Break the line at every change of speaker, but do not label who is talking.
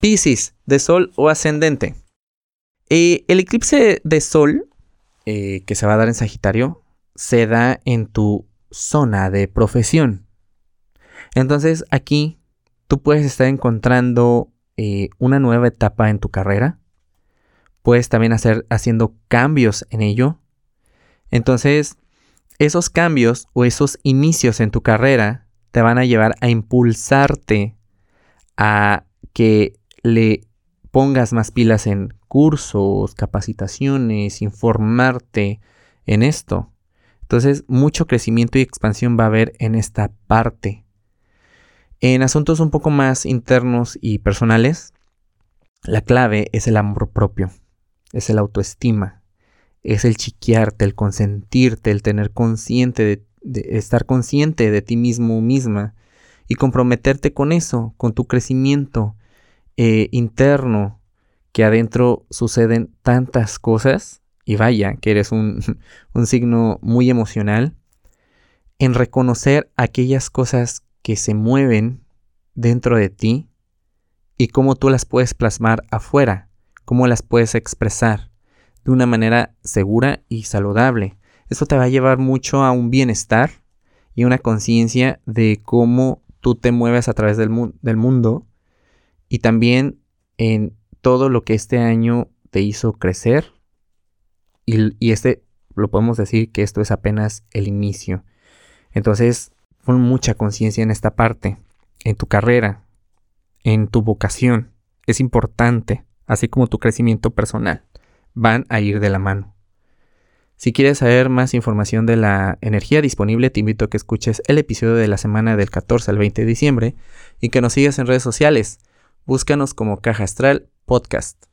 Piscis, de Sol o ascendente. Eh, el eclipse de Sol, eh, que se va a dar en Sagitario, se da en tu zona de profesión. Entonces aquí tú puedes estar encontrando eh, una nueva etapa en tu carrera. Puedes también hacer haciendo cambios en ello. Entonces, esos cambios o esos inicios en tu carrera te van a llevar a impulsarte a que le pongas más pilas en cursos, capacitaciones, informarte en esto. Entonces, mucho crecimiento y expansión va a haber en esta parte. En asuntos un poco más internos y personales, la clave es el amor propio, es el autoestima, es el chiquearte, el consentirte, el tener consciente de, estar consciente de ti mismo misma y comprometerte con eso, con tu crecimiento eh, interno, que adentro suceden tantas cosas, y vaya, que eres un, un signo muy emocional, en reconocer aquellas cosas que se mueven dentro de ti y cómo tú las puedes plasmar afuera, cómo las puedes expresar de una manera segura y saludable. Esto te va a llevar mucho a un bienestar y una conciencia de cómo tú te mueves a través del, del mundo y también en todo lo que este año te hizo crecer. Y, este, lo podemos decir que esto es apenas el inicio. Entonces, pon mucha conciencia en esta parte, en tu carrera, en tu vocación. Es importante, así como tu crecimiento personal. Van a ir de la mano. Si quieres saber más información de la energía disponible, te invito a que escuches el episodio de la semana del 14 al 20 de diciembre y que nos sigas en redes sociales. Búscanos como Caja Astral Podcast.